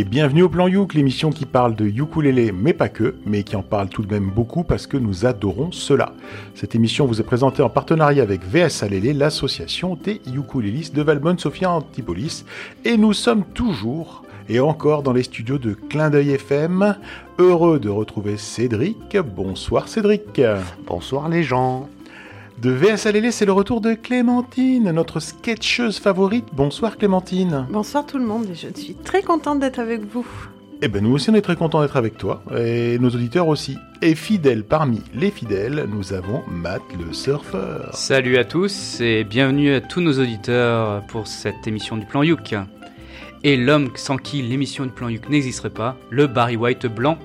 et bienvenue au Plan Youk, l'émission qui parle de ukulélé, mais pas que, mais qui en parle tout de même beaucoup parce que nous adorons cela. Cette émission vous est présentée en partenariat avec VS Alélé, l'association des ukulélistes de Valbonne Sophia Antipolis, et nous sommes toujours et encore dans les studios de Clin d'œil FM. Heureux de retrouver Cédric. Bonsoir Cédric. Bonsoir les gens. De VS Alélé, c'est le retour de Clémentine, notre sketcheuse favorite. Bonsoir Clémentine. Bonsoir tout le monde, je suis très contente d'être avec vous. Eh ben nous aussi on est très contents d'être avec toi, et nos auditeurs aussi. Et fidèles parmi les fidèles, nous avons Matt le surfeur. Salut à tous et bienvenue à tous nos auditeurs pour cette émission du Plan Youk. Et l'homme sans qui l'émission du Plan Youk n'existerait pas, le Barry White blanc.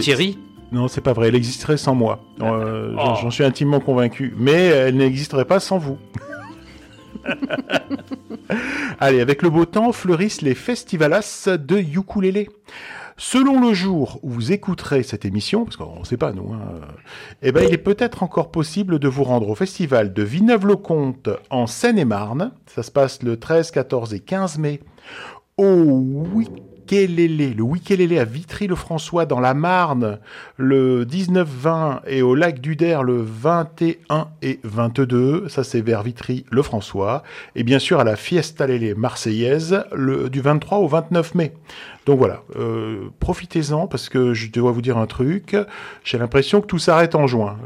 Thierry non, c'est pas vrai. Elle existerait sans moi. Euh, oh. J'en suis intimement convaincu. Mais elle n'existerait pas sans vous. Allez, avec le beau temps, fleurissent les festivalas de ukulélé. Selon le jour où vous écouterez cette émission, parce qu'on ne sait pas nous, hein, eh ben, il est peut-être encore possible de vous rendre au festival de Villeneuve-le-Comte en Seine-et-Marne. Ça se passe le 13, 14 et 15 mai. Au week le Wikelele à Vitry-le-François dans la Marne le 19-20 et au lac d'Uder le 21 et 22, ça c'est vers Vitry-le-François, et bien sûr à la Fiesta Lélé marseillaise du 23 au 29 mai. Donc voilà, euh, profitez-en parce que je dois vous dire un truc. J'ai l'impression que tout s'arrête en juin.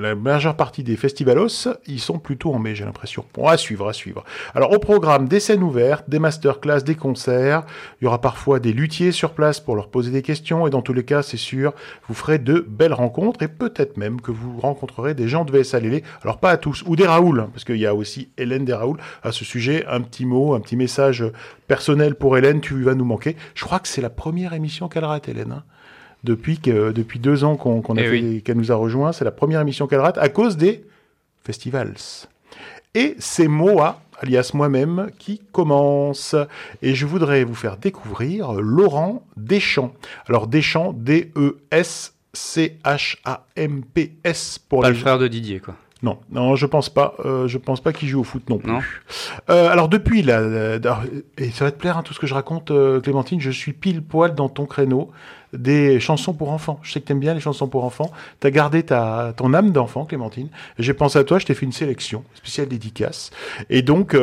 la majeure partie des festivalos, ils sont plutôt en mai, j'ai l'impression. Bon, à suivre, à suivre. Alors au programme, des scènes ouvertes, des masterclass, des concerts. Il y aura parfois des luthiers sur place pour leur poser des questions et dans tous les cas, c'est sûr, vous ferez de belles rencontres et peut-être même que vous rencontrerez des gens de VSLL. Alors pas à tous, ou des Raoul, hein, parce qu'il y a aussi Hélène des Raoul à ce sujet. Un petit mot, un petit message personnel pour Hélène, tu vas nous manquer. Que c'est la première émission qu'elle rate, Hélène. Hein. depuis, que, depuis deux ans qu'on eh qu'elle nous a rejoint, c'est la première émission qu'elle rate à cause des festivals. Et c'est Moa, alias moi-même, qui commence. Et je voudrais vous faire découvrir Laurent Deschamps. Alors Deschamps, D-E-S-C-H-A-M-P-S pour Pas le frère de Didier, quoi. Non, non, je pense pas. Euh, je pense pas qu'il joue au foot non plus. Euh, alors depuis là, et ça va te plaire hein, tout ce que je raconte, euh, Clémentine. Je suis pile poil dans ton créneau des chansons pour enfants. Je sais que t'aimes bien les chansons pour enfants. T'as gardé ta ton âme d'enfant, Clémentine. J'ai pensé à toi. Je t'ai fait une sélection spéciale dédicace. Et donc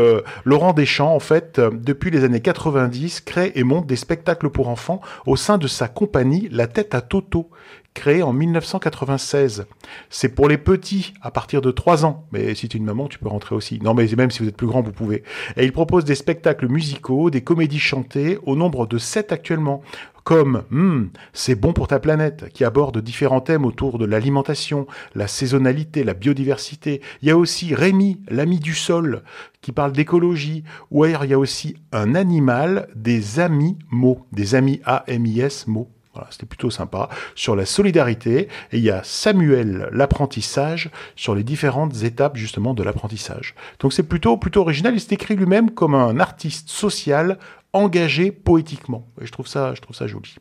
Laurent Deschamps, en fait, depuis les années 90, crée et monte des spectacles pour enfants au sein de sa compagnie La Tête à Toto créé en 1996. C'est pour les petits à partir de 3 ans. Mais si tu es une maman, tu peux rentrer aussi. Non, mais même si vous êtes plus grand, vous pouvez. Et il propose des spectacles musicaux, des comédies chantées, au nombre de 7 actuellement comme hmm, C'est bon pour ta planète, qui aborde différents thèmes autour de l'alimentation, la saisonnalité, la biodiversité. Il y a aussi Rémi, l'ami du sol, qui parle d'écologie. Ou ailleurs, il y a aussi un animal, des amis mots, des amis A-M-I-S mots c'était plutôt sympa. Sur la solidarité, et il y a Samuel, l'apprentissage, sur les différentes étapes justement de l'apprentissage. Donc c'est plutôt, plutôt original. Il s'est écrit lui-même comme un artiste social engagé poétiquement. Et je trouve ça, je trouve ça joli.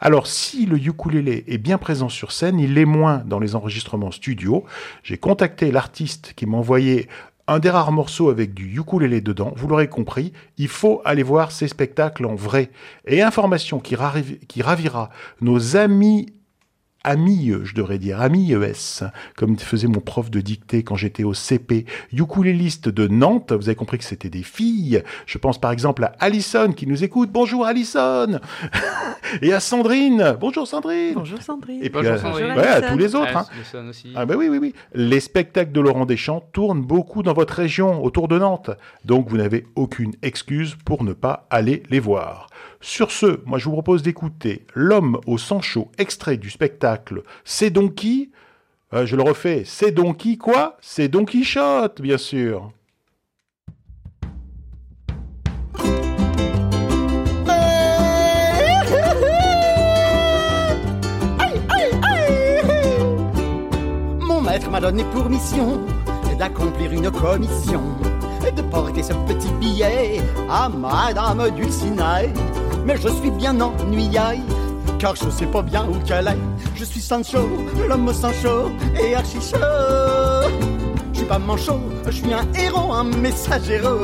Alors, si le ukulélé est bien présent sur scène, il l'est moins dans les enregistrements studio. J'ai contacté l'artiste qui m'a envoyé un des rares morceaux avec du ukulélé dedans, vous l'aurez compris, il faut aller voir ces spectacles en vrai. Et information qui, qui ravira nos amis Ami, je devrais dire, Ami ES, comme faisait mon prof de dictée quand j'étais au CP, ukuléliste de Nantes, vous avez compris que c'était des filles. Je pense par exemple à Alison qui nous écoute. Bonjour Alison Et à Sandrine. Bonjour Sandrine Bonjour Sandrine Et puis à, tous les autres. Hein. Ah ben oui, oui, oui. Les spectacles de Laurent Deschamps tournent beaucoup dans votre région, autour de Nantes. Donc vous n'avez aucune excuse pour ne pas aller les voir. Sur ce, moi je vous propose d'écouter L'homme au sang chaud, extrait du spectacle C'est donc qui euh, Je le refais, c'est donc qui quoi C'est Don Quichotte, bien sûr. Mon maître m'a donné pour mission d'accomplir une commission et de porter ce petit billet à Madame Dulcinée mais je suis bien ennuyé car je sais pas bien où qu'elle est. Je suis Sancho, l'homme Sancho et archi chaud. Je suis pas manchot, je suis un héros, un messagero.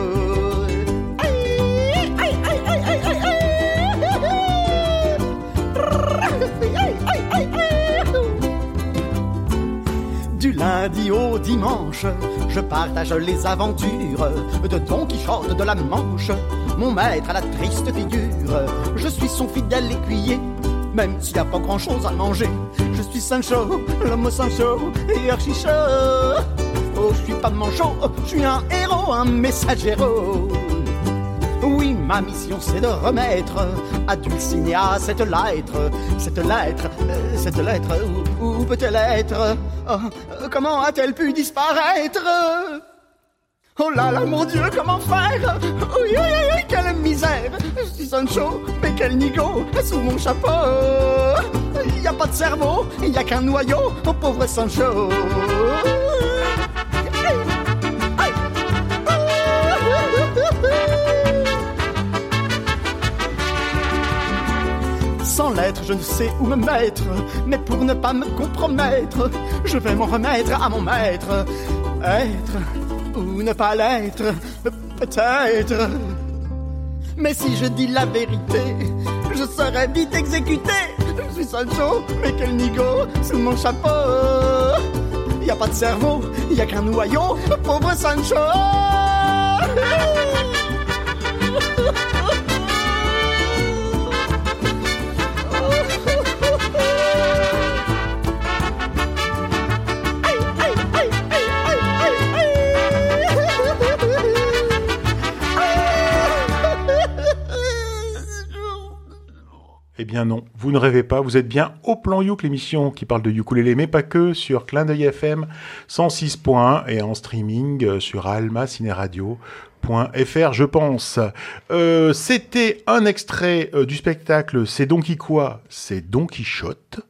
Du lundi au dimanche, je partage les aventures de Don Quichotte de la Manche mon maître à la triste figure. Je suis son fidèle écuyer, même s'il n'y a pas grand chose à manger. Je suis Sancho, l'homme Sancho et Archicho. Oh, je suis pas manchot, je suis un héros, un messagero. Oui, ma mission c'est de remettre à Dulcinea cette lettre, cette lettre, euh, cette lettre, où, peut-elle être? Oh, Comment a-t-elle pu disparaître? Oh là là, mon Dieu, comment faire? Oui, oui, oui, quelle misère! Je suis Sancho, mais quel nigo Sous mon chapeau. Il n'y a pas de cerveau, il n'y a qu'un noyau Oh pauvre Sancho Sans lettres, je ne sais où me mettre, mais pour ne pas me compromettre, je vais m'en remettre à mon maître. Être ou ne pas l'être, peut-être. Mais si je dis la vérité, je serai vite exécuté. Je suis Sancho, mais quel nigo sous mon chapeau. Y a pas de cerveau, y a qu'un noyau, pauvre Sancho. Eh bien non, vous ne rêvez pas, vous êtes bien au plan Youk, l'émission qui parle de ukulélé, mais pas que, sur Clin d'œil FM 106.1 et en streaming euh, sur almacineradio.fr, je pense. Euh, C'était un extrait euh, du spectacle C'est Donkey quoi C'est Don Quichotte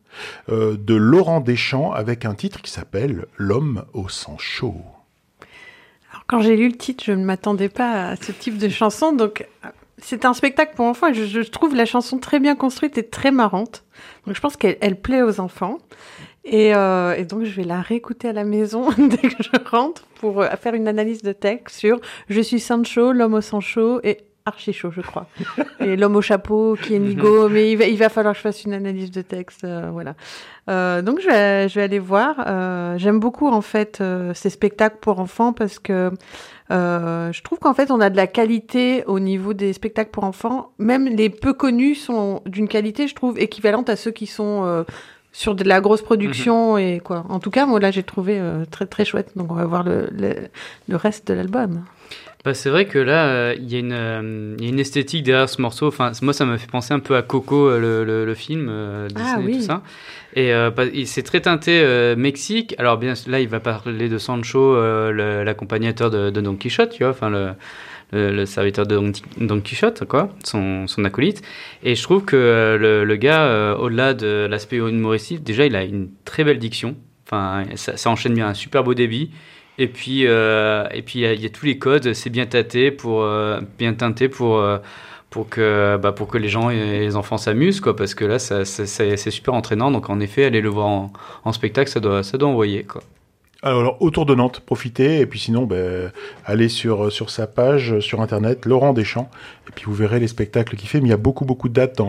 de Laurent Deschamps avec un titre qui s'appelle L'homme au sang chaud. Alors, quand j'ai lu le titre, je ne m'attendais pas à ce type de chanson. Donc, c'est un spectacle pour enfants et je, trouve la chanson très bien construite et très marrante. Donc, je pense qu'elle elle plaît aux enfants. Et, euh, et donc, je vais la réécouter à la maison dès que je rentre pour euh, faire une analyse de texte sur Je suis Sancho, l'homme au sang chaud et archi chaud, je crois. et l'homme au chapeau qui est Nigo. Mais il va, il va falloir que je fasse une analyse de texte. euh, voilà. Euh, donc, je vais, je vais aller voir. Euh, J'aime beaucoup, en fait, ces spectacles pour enfants parce que je trouve qu'en fait, on a de la qualité au niveau des spectacles pour enfants. Même les peu connus sont d'une qualité, je trouve, équivalente à ceux qui sont sur de la grosse production et quoi. En tout cas, moi là, j'ai trouvé très très chouette. Donc, on va voir le, le, le reste de l'album. Bah, c'est vrai que là, euh, il y, a une, euh, il y a une esthétique derrière ce morceau. Enfin, moi, ça m'a fait penser un peu à Coco, euh, le, le, le film euh, Disney Ah, et oui. tout ça. Et bah, c'est très teinté Mexique. Alors bien, là, il va parler de Sancho, l'accompagnateur de, de Don Quichotte, tu vois, enfin le, serviteur de Don, Don Quichotte, quoi, son, son acolyte. Et je trouve que le, gars, au-delà de l'aspect humoristique, déjà, il a une très belle diction. Enfin, ça, ça enchaîne bien, un super beau débit. Et puis, euh, il y, a- tous les codes, c'est bien euh, bien teinté pour, euh, pour que, bah, pour que les gens et les enfants s'amusent, quoi. Parce que là, ça, c'est super entraînant. Donc, en effet, aller le voir en, spectacle, ça doit, ça doit envoyer, quoi. Alors, autour de Nantes, profitez, et puis sinon, ben, allez sur, sur sa page, sur Internet, Laurent Deschamps, et puis vous verrez les spectacles qu'il fait, mais il y a beaucoup, beaucoup de dates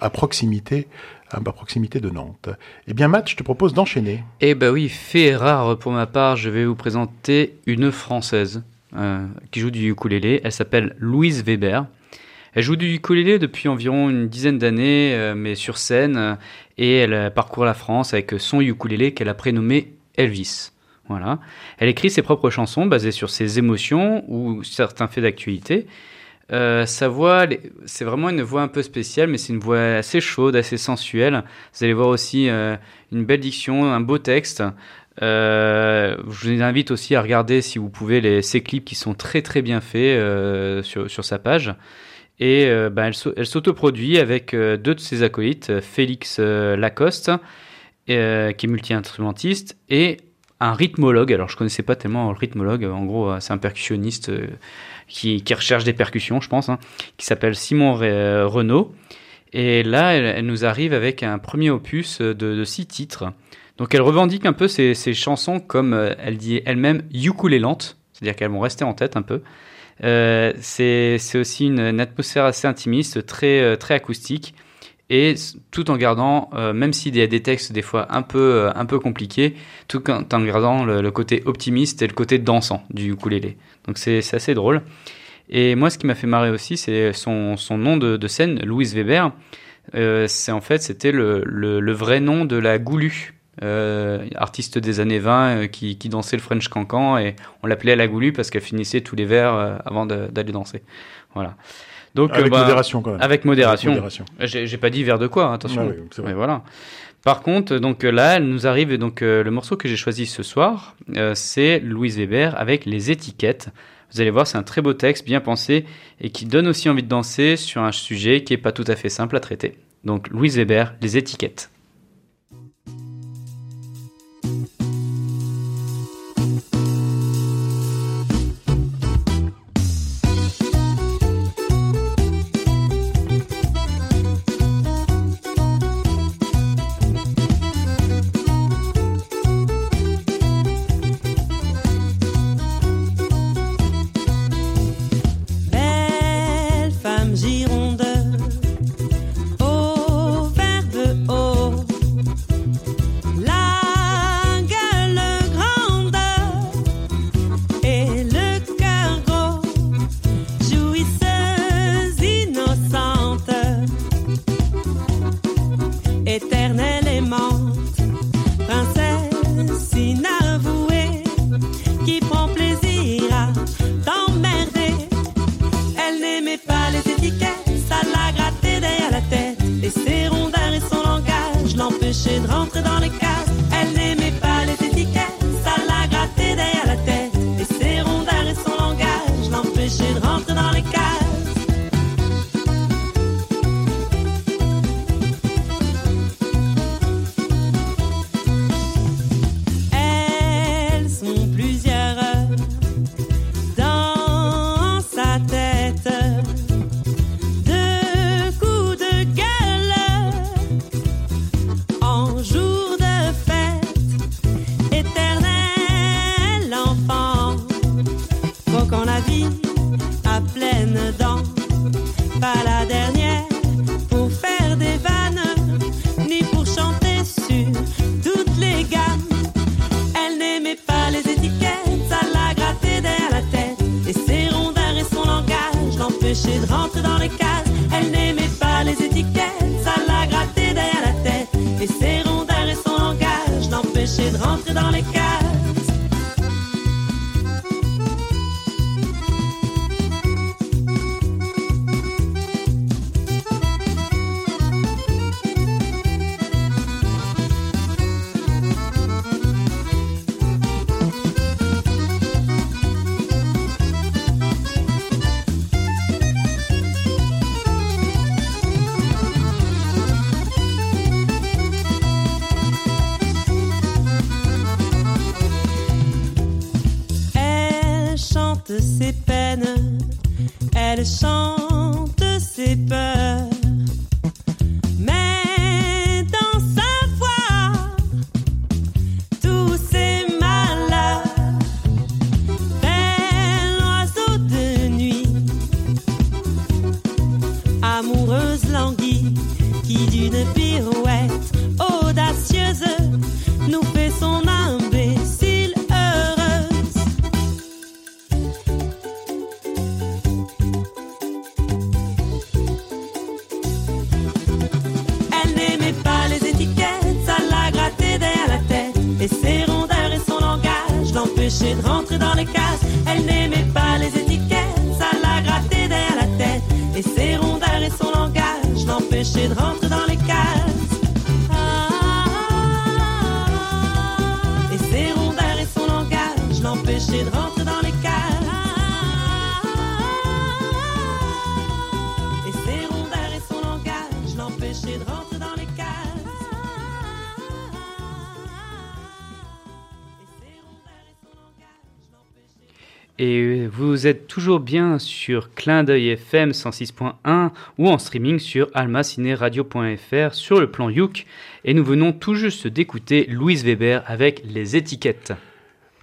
à proximité, à proximité de Nantes. Eh bien, Matt, je te propose d'enchaîner. Eh ben oui, fait rare pour ma part, je vais vous présenter une Française euh, qui joue du ukulélé. Elle s'appelle Louise Weber. Elle joue du ukulélé depuis environ une dizaine d'années, euh, mais sur scène, euh, et elle parcourt la France avec son ukulélé qu'elle a prénommé Elvis. Voilà. Elle écrit ses propres chansons basées sur ses émotions ou certains faits d'actualité. Euh, sa voix, c'est vraiment une voix un peu spéciale, mais c'est une voix assez chaude, assez sensuelle. Vous allez voir aussi euh, une belle diction, un beau texte. Euh, je vous invite aussi à regarder, si vous pouvez, ses clips qui sont très très bien faits sur, sa page. Et ben, elle, elle s'autoproduit avec deux de ses acolytes, Félix Lacoste, qui est multi-instrumentiste, et un rythmologue. Alors je connaissais pas tellement le rythmologue. En gros, c'est un percussionniste qui, recherche des percussions, je pense, hein, qui s'appelle Simon Re- Renaud. Et là, elle, nous arrive avec un premier opus de, six titres. Donc elle revendique un peu ses, chansons comme euh, elle dit elle-même ukulélantes, c'est-à-dire qu'elles vont rester en tête un peu. Euh, c'est aussi une, une atmosphère assez intimiste, très, euh, très acoustique. Et tout en gardant, euh, même s'il y a des textes des fois un peu, euh, un peu compliqués, tout en, gardant le, côté optimiste et le côté dansant du ukulélé. Donc c'est assez drôle. Et moi, ce qui m'a fait marrer aussi, c'est son, son, nom de, scène, Louise Weber. Euh, c'est en fait, c'était le, le, vrai nom de la Goulue, artiste des années 20 euh, qui, qui, dansait le French Cancan et on l'appelait la Goulue parce qu'elle finissait tous les vers avant d'aller danser. Voilà. Donc, avec bah, modération quand même. Avec modération. modération. J'ai pas dit vers de quoi, hein, attention. Ah Mais voilà. Par contre, donc là, elle nous arrive donc le morceau que j'ai choisi ce soir, c'est Louise Weber avec les étiquettes. Vous allez voir, c'est un très beau texte, bien pensé, et qui donne aussi envie de danser sur un sujet qui n'est pas tout à fait simple à traiter. Donc Louise Weber, les étiquettes. Vous êtes toujours bien sur Clin d'œil FM 106.1 ou en streaming sur almacineradio.fr sur le plan Youk. Et nous venons tout juste d'écouter Louise Weber avec les étiquettes.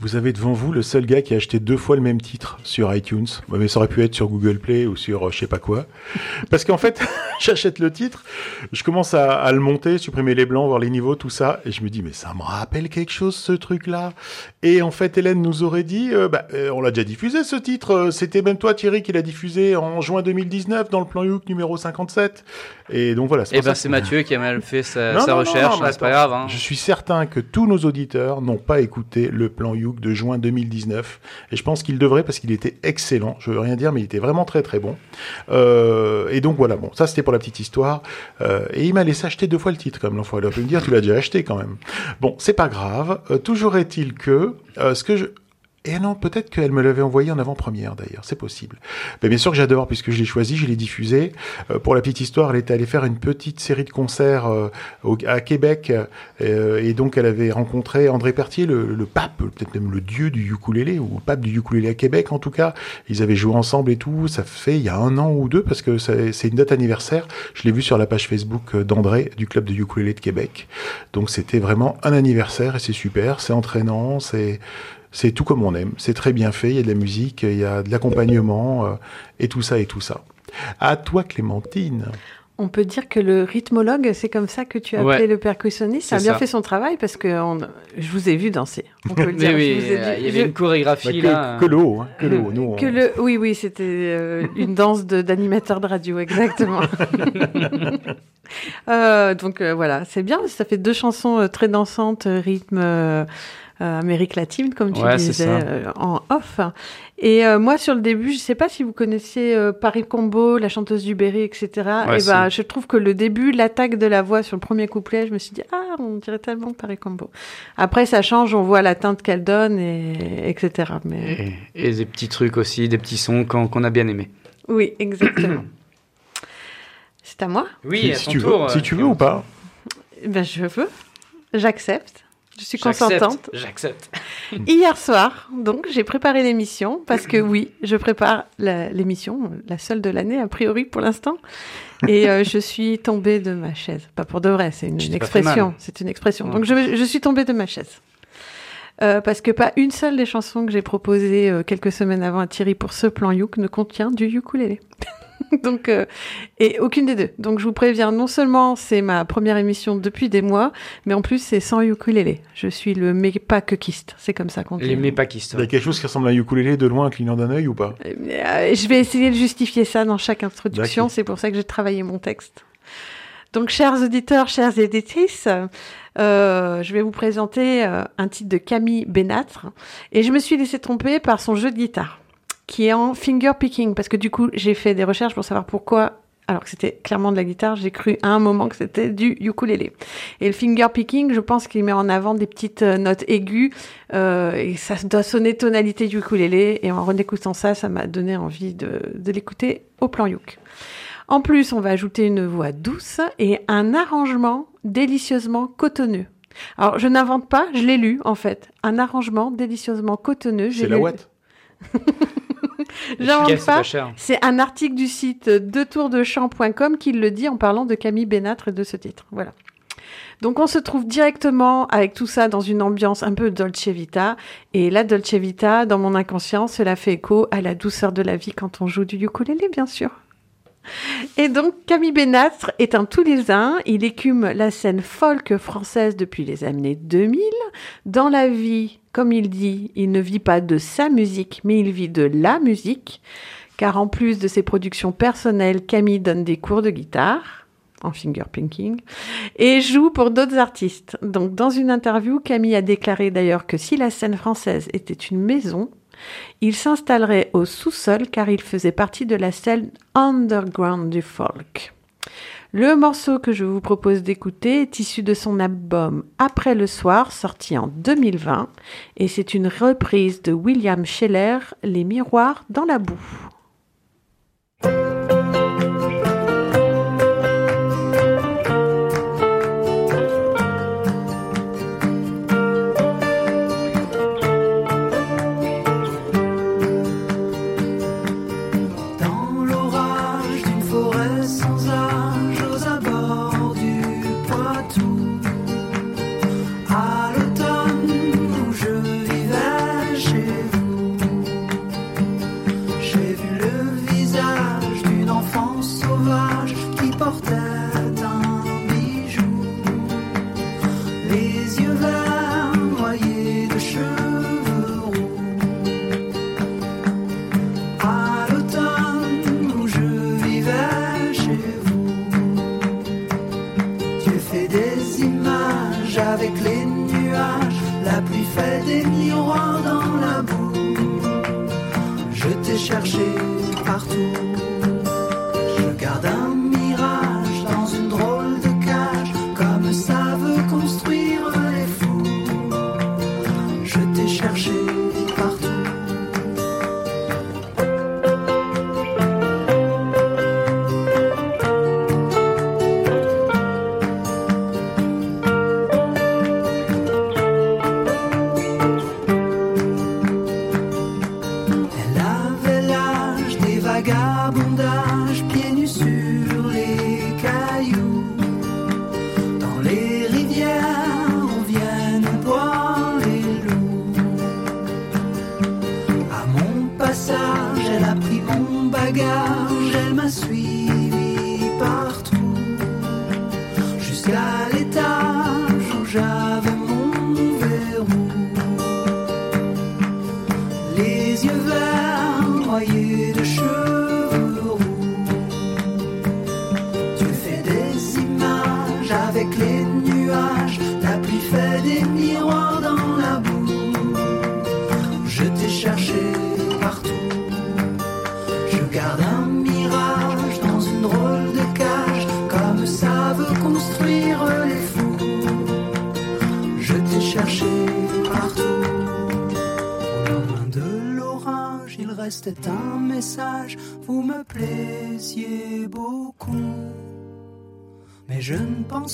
Vous avez devant vous le seul gars qui a acheté deux fois le même titre sur iTunes. Mais ça aurait pu être sur Google Play ou sur euh, je sais pas quoi. Parce qu'en fait, j'achète le titre, je commence à, le monter, supprimer les blancs, voir les niveaux, tout ça, et je me dis mais ça me rappelle quelque chose ce truc-là. Et en fait, Hélène nous aurait dit, euh, bah, euh, on l'a déjà diffusé ce titre. C'était même toi Thierry qui l'a diffusé en juin 2019 dans le plan Youk numéro 57. Et donc voilà. Et eh ben c'est Mathieu qui a mal fait sa, recherche. C'est pas grave. Hein. Je suis certain que tous nos auditeurs n'ont pas écouté le plan Youk de juin 2019. Et je pense qu'il devrait parce qu'il était excellent. Je veux rien dire, mais il était vraiment très très bon. Euh, et donc voilà, bon, ça c'était pour la petite histoire. Euh, et il m'a laissé acheter deux fois le titre, comme pu me dire, tu l'as déjà acheté quand même. Bon, c'est pas grave. Euh, toujours est-il que ce que je et non, peut-être qu'elle me l'avait envoyé en avant-première d'ailleurs, c'est possible. Mais bien sûr que j'adore puisque je l'ai choisi, je l'ai diffusé. Euh, pour la petite histoire, elle était allée faire une petite série de concerts euh, à Québec euh, et donc elle avait rencontré André Pertier, le, pape, peut-être même le dieu du ukulélé ou le pape du ukulélé à Québec en tout cas. Ils avaient joué ensemble et tout. Ça fait il y a un an ou deux parce que c'est une date anniversaire. Je l'ai vu sur la page Facebook d'André du club de ukulélé de Québec. Donc c'était vraiment un anniversaire et c'est super, c'est entraînant, c'est c'est tout comme on aime. C'est très bien fait. Il y a de la musique, il y a de l'accompagnement euh, et tout ça et tout ça. À toi, Clémentine. On peut dire que le rythmologue, c'est comme ça que tu as appelé le percussionniste. Ça a bien fait son travail parce que je vous ai vu danser. On peut le dire. oui, il y avait une chorégraphie bah, là. Que, le haut, hein, que le haut. Nous, que le, oui, oui, c'était euh, une danse d'animateur de, radio, exactement. Euh, donc voilà, c'est bien. Ça fait deux chansons très dansantes, rythme. Euh, Amérique latine, comme tu disais euh, en off. Et euh, moi, sur le début, je ne sais pas si vous connaissez Paris Combo, la chanteuse du Berry, etc. et bah, je trouve que le début, l'attaque de la voix sur le premier couplet, je me suis dit, ah, on dirait tellement Paris Combo. Après, ça change, on voit la teinte qu'elle donne, et, etc. Mais... Et, des petits trucs aussi, des petits sons qu'on a bien aimés. Oui, exactement. C'est à moi? Oui, si, tu veux, si tu veux ou pas ben, Je veux. J'accepte. Je suis consentante. J'accepte. Hier soir, donc, j'ai préparé l'émission parce que oui, je prépare l'émission, la, seule de l'année a priori pour l'instant. Et euh, je suis tombée de ma chaise. Pas pour de vrai, c'est une, expression. C'est une expression. Donc je, suis tombée de ma chaise. Euh, parce que pas une seule des chansons que j'ai proposées euh, quelques semaines avant à Thierry pour ce plan Youk ne contient du ukulélé. Donc, euh, et aucune des deux. Donc, je vous préviens, non seulement c'est ma première émission depuis des mois, mais en plus c'est sans ukulélé. Je suis le mépakiste, c'est comme ça qu'on dit. Les mépakistes. Il y a quelque chose qui ressemble à un ukulélé de loin, clignant d'un œil ou pas? Euh, Je vais essayer de justifier ça dans chaque introduction. C'est pour ça que j'ai travaillé mon texte. Donc, chers auditeurs, chères éditrices, euh, je vais vous présenter un titre de Camille Benatre. Et je me suis laissé tromper par son jeu de guitare qui est en finger picking, parce que du coup, j'ai fait des recherches pour savoir pourquoi alors que c'était clairement de la guitare, j'ai cru à un moment que c'était du ukulélé. Et le finger picking, je pense qu'il met en avant des petites euh, notes aiguës euh, et ça doit sonner tonalité ukulélé. Et en redécoutant ça, ça m'a donné envie de, de l'écouter au plan yuk. En plus, on va ajouter une voix douce et un arrangement délicieusement cotonneux. Alors, je n'invente pas, je l'ai lu en fait. Un arrangement délicieusement cotonneux. C'est la ouate J'invente pas. C'est un article du site detourdechamp.com qui le dit en parlant de Camille Bénatre et de ce titre. Voilà. Donc on se trouve directement avec tout ça dans une ambiance un peu Dolce Vita. Et la Dolce Vita, dans mon inconscient, cela fait écho à la douceur de la vie quand on joue du ukulélé, bien sûr. Et donc Camille Bénatre est un Toulousain, il écume la scène folk française depuis les années 2000. Dans la vie comme il dit, il ne vit pas de sa musique, mais il vit de la musique, car en plus de ses productions personnelles, Camille donne des cours de guitare en fingerpicking et joue pour d'autres artistes. Donc dans une interview, Camille a déclaré d'ailleurs que si la scène française était une maison, il s'installerait au sous-sol car il faisait partie de la scène underground du folk. Le morceau que je vous propose d'écouter est issu de son album Après le soir, sorti en 2020, et c'est une reprise de William Scheller, Les miroirs dans la boue. T'ai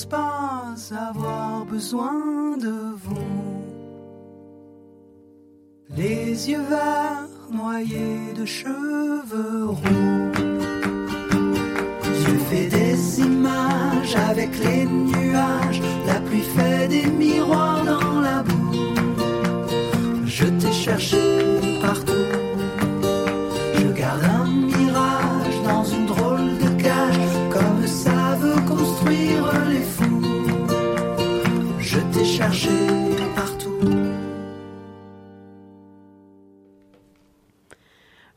pas avoir besoin de vous. Les yeux verts noyés de cheveux Partout.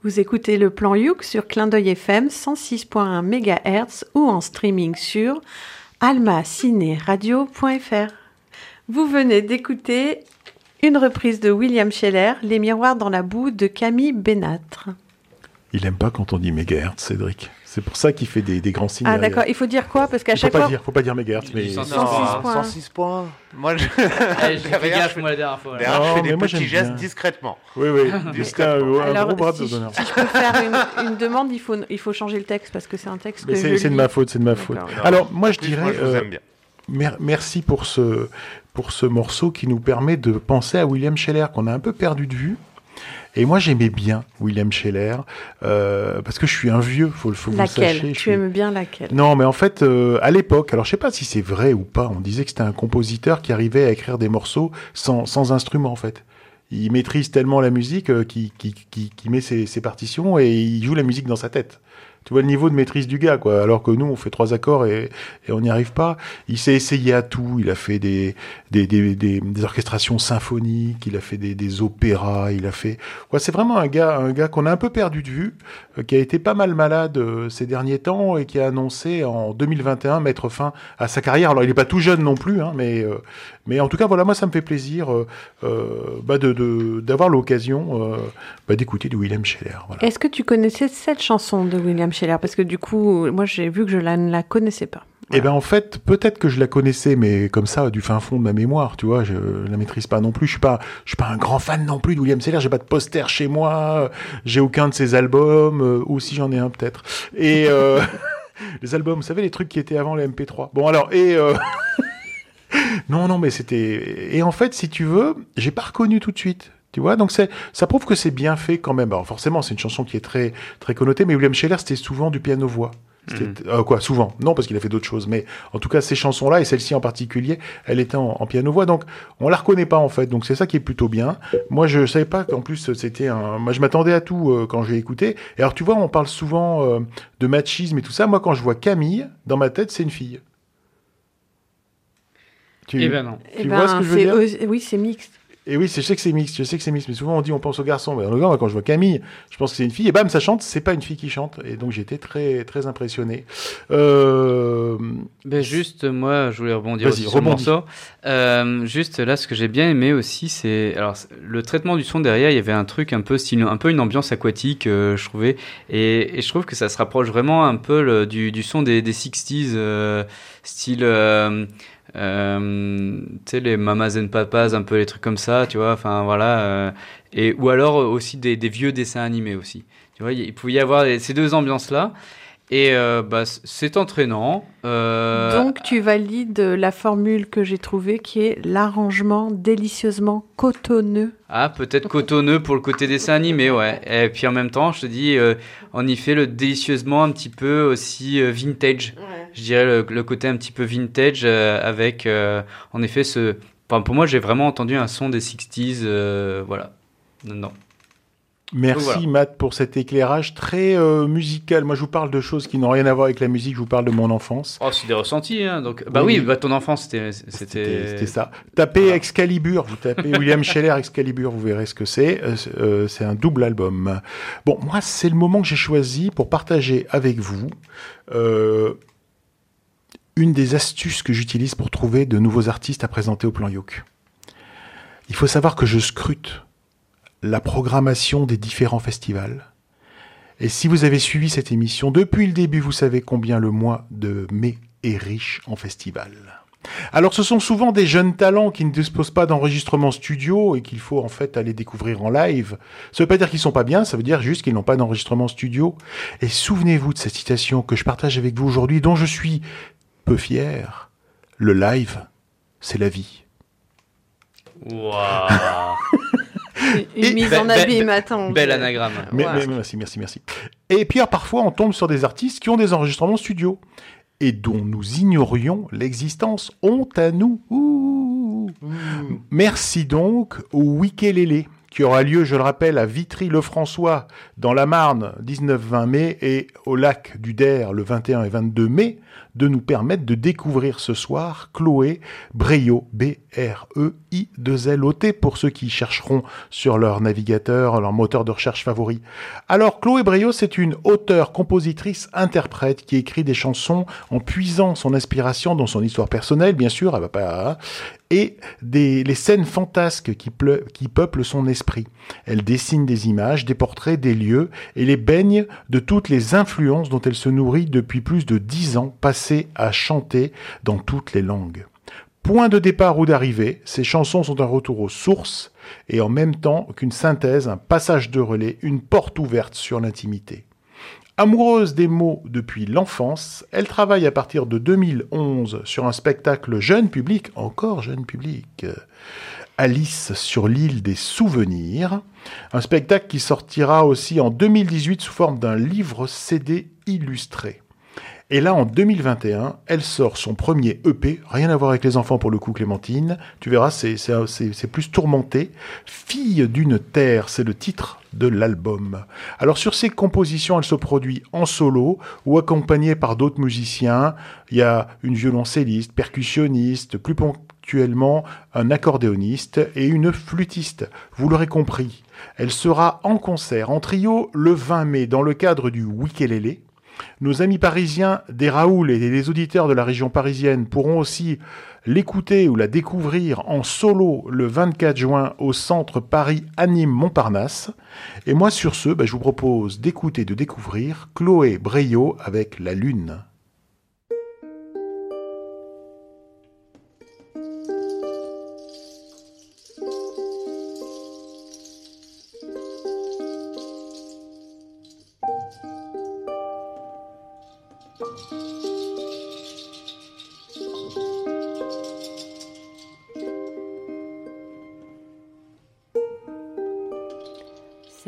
Vous écoutez le plan Youk sur Clin d'œil FM 106.1 MHz ou en streaming sur almacineradio.fr. Vous venez d'écouter une reprise de William Scheller, Les miroirs dans la boue de Camille Bénatre. Il aime pas quand on dit mégahertz, Cédric. C'est pour ça qu'il fait des, des grands signes. Ah d'accord, il faut dire quoi? Parce qu'à Il faut chaque pas fois... dire, faut pas dire mégahertz, mais. Il dit Non, 106 points. 106 points. Moi, je... Allez, j'ai fait Derrière, gaffe je moi la dernière fois. Derrière, je Non, fais mais des moi, petits gestes bien. discrètement. Oui, oui. C'était un, un Alors, gros bras si, d'honneur. si je peux faire une, une demande, il faut, il faut changer le texte parce que c'est un texte Mais que c'est je c'est de ma faute, c'est de ma faute. Alors, moi, je dirais. moi, je vous euh, aime bien. Mer- merci pour ce, pour ce morceau qui nous permet de penser à William Scheller, qu'on a un peu perdu de vue. Et moi, j'aimais bien William Scheller, euh, parce que je suis un vieux, faut, faut que vous le sachiez. Tu suis- aimes bien laquelle? Non, mais en fait, euh, à l'époque, alors je sais pas si c'est vrai ou pas, on disait que c'était un compositeur qui arrivait à écrire des morceaux sans, sans instrument, en fait. Il maîtrise tellement la musique euh, qu'il met ses, ses partitions et il joue la musique dans sa tête. Tu vois le niveau de maîtrise du gars, quoi. Alors que nous, on fait trois accords et, on n'y arrive pas. Il s'est essayé à tout. Il a fait des, des, des, des, des orchestrations symphoniques, il a fait des, opéras, il a fait. Ouais, c'est vraiment un gars, un gars qu'on a un peu perdu de vue, euh, qui a été pas mal malade euh, ces derniers temps et qui a annoncé en 2021 mettre fin à sa carrière. Alors, il n'est pas tout jeune non plus, hein, mais, euh, mais en tout cas, voilà, moi, ça me fait plaisir bah, de, d'avoir l'occasion bah, d'écouter du William Scheller. Est-ce que tu connaissais cette chanson de William Scheller Parce que du coup, moi j'ai vu que je la, ne la connaissais pas. Eh ben en fait, peut-être que je la connaissais, mais comme ça, du fin fond de ma mémoire, tu vois, je la maîtrise pas non plus. Je suis pas, je suis pas un grand fan non plus de William Seller. J'ai pas de poster chez moi. J'ai aucun de ses albums. euh, ou si j'en ai un peut-être. Et euh, les albums, vous savez, les trucs qui étaient avant les MP3. Bon alors et euh, non non, mais c'était. Et en fait, si tu veux, j'ai pas reconnu tout de suite. Tu vois, donc c'est, ça prouve que c'est bien fait quand même. Alors forcément, c'est une chanson qui est très, très connotée, mais William Scheller, c'était souvent du piano-voix. C'était- euh, quoi, souvent. Non, parce qu'il a fait d'autres choses. Mais en tout cas, ces chansons-là, et celle-ci en particulier, elle était en, en piano-voix. Donc, on la reconnaît pas, en fait. Donc, c'est ça qui est plutôt bien. Moi, je savais pas qu'en plus, c'était un. Moi, je m'attendais à tout euh, quand j'ai écouté. Et alors, tu vois, on parle souvent euh, de machisme et tout ça. Moi, quand je vois Camille, dans ma tête, c'est une fille. Tu, Eh ben non. tu Eh vois ce que je veux dire? aussi- Oui, c'est mixte. Et oui, je sais que c'est mixte, je sais que c'est mixte, mais souvent on dit on pense aux garçons. Mais en l'occurrence, quand je vois Camille, je pense que c'est une fille, et bam, ça chante, c'est pas une fille qui chante. Et donc j'étais très, très impressionné. Euh, Ben juste, moi, je voulais rebondir aussi sur le morceau. Euh, juste là, ce que j'ai bien aimé aussi, c'est alors le traitement du son derrière. Il y avait un truc un peu style, un peu une ambiance aquatique, euh, je trouvais, et, et je trouve que ça se rapproche vraiment un peu le- du, du son des, des 60s, euh, style. Euh, euh, tu sais les mamas and papas un peu les trucs comme ça tu vois enfin voilà euh, et ou alors aussi des, des vieux dessins animés aussi tu vois il pouvait y avoir ces deux ambiances là et euh, bah, c'est entraînant. Euh, Donc tu valides la formule que j'ai trouvée qui est l'arrangement délicieusement cotonneux. Ah, peut-être cotonneux pour le côté dessin animé, ouais. Et puis en même temps, je te dis, euh, on y fait le délicieusement un petit peu aussi euh, vintage. Je dirais le, le côté un petit peu vintage euh, avec, euh, en effet, ce. Enfin, pour moi, j'ai vraiment entendu un son des 60s, euh, voilà. Non. Merci voilà. Matt pour cet éclairage très musical. Moi, je vous parle de choses qui n'ont rien à voir avec la musique. Je vous parle de mon enfance. Oh, c'est des ressentis, hein. Donc, bah Oui, bah, ton enfance, c'était, C'était ça. Tapez Voilà. Excalibur, vous tapez William Scheller Excalibur, vous verrez ce que c'est. C'est, c'est un double album. Bon, moi, c'est le moment que j'ai choisi pour partager avec vous euh, une des astuces que j'utilise pour trouver de nouveaux artistes à présenter au plan Yoke. Il faut savoir que je scrute la programmation des différents festivals. Et si vous avez suivi cette émission depuis le début, vous savez combien le mois de mai est riche en festivals. Alors ce sont souvent des jeunes talents qui ne disposent pas d'enregistrement studio et qu'il faut en fait aller découvrir en live. Ça veut pas dire qu'ils sont pas bien, ça veut dire juste qu'ils n'ont pas d'enregistrement studio. Et souvenez-vous de cette citation que je partage avec vous aujourd'hui, dont je suis peu fier. Le live, c'est la vie. Waouh! Une Et- mise en be- abîme, attends. Bel anagramme. Mais, Ouais. mais- merci, merci, merci. Et puis alors, parfois, on tombe sur des artistes qui ont des enregistrements studio et dont nous ignorions l'existence. Honte à nous. Ouh. Merci donc au Wikelele qui aura lieu, je le rappelle, à Vitry-le-François, dans la Marne, 19-20 mai, et au lac du Der, le 21 et 22 mai, de nous permettre de découvrir ce soir Chloé Breyo, E B-R-E-I-2-L-O-T, pour ceux qui chercheront sur leur navigateur, leur moteur de recherche favori. Alors, Chloé Breyo, c'est une auteure, compositrice, interprète qui écrit des chansons en puisant son inspiration dans son histoire personnelle, bien sûr, elle va pas, et des, les scènes fantasques qui peuplent son esprit. Elle dessine des images, des portraits, des lieux, et les baigne de toutes les influences dont elle se nourrit depuis plus de dix ans, passées à chanter dans toutes les langues. Point de départ ou d'arrivée, ces chansons sont un retour aux sources, et en même temps qu'une synthèse, un passage de relais, une porte ouverte sur l'intimité. Amoureuse des mots depuis l'enfance, elle travaille à partir de 2011 sur un spectacle jeune public, encore jeune public, Alice sur l'île des souvenirs, un spectacle qui sortira aussi en 2018 sous forme d'un livre CD illustré. Et là, en 2021, elle sort son premier EP, rien à voir avec les enfants pour le coup, Clémentine. Tu verras, c'est- plus tourmenté. Fille d'une terre, c'est le titre de l'album. Alors sur ces compositions, elle se produit en solo ou accompagnée par d'autres musiciens. Il y a une violoncelliste, percussionniste, plus ponctuellement un accordéoniste et une flûtiste. Vous l'aurez compris, elle sera en concert en trio le 20 mai dans le cadre du Wikelele. Nos amis parisiens des Raoul et les auditeurs de la région parisienne pourront aussi l'écouter ou la découvrir en solo le 24 juin au centre Paris Anime Montparnasse. Et moi, sur ce, bah, je vous propose d'écouter, de découvrir Chloé Breyo avec La Lune.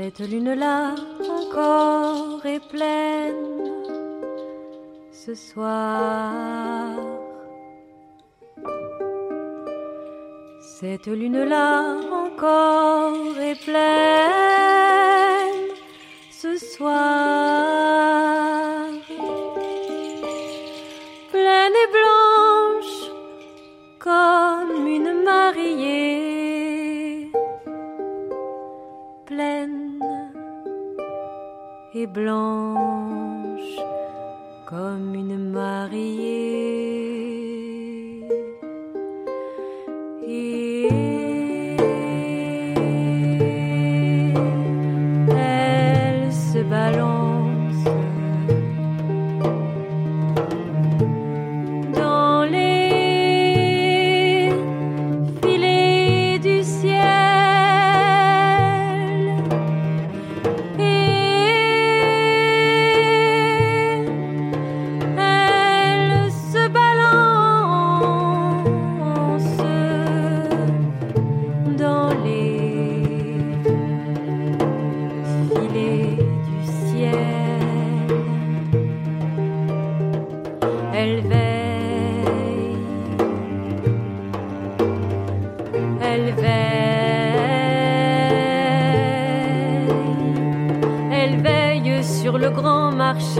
Cette lune-là encore est pleine ce soir. Cette lune-là encore est pleine ce soir. Pleine et blanche comme une mariée blanche comme une mariée.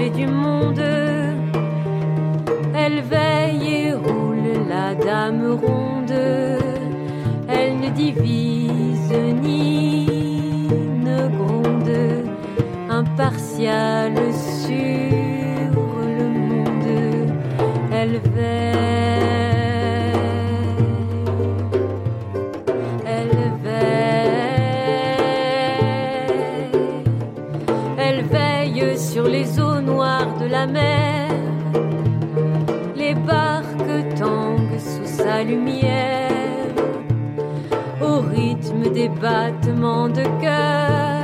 Du monde. Elle veille et roule la dame ronde. Elle ne divise ni ne gronde, impartiale sur battements de cœur,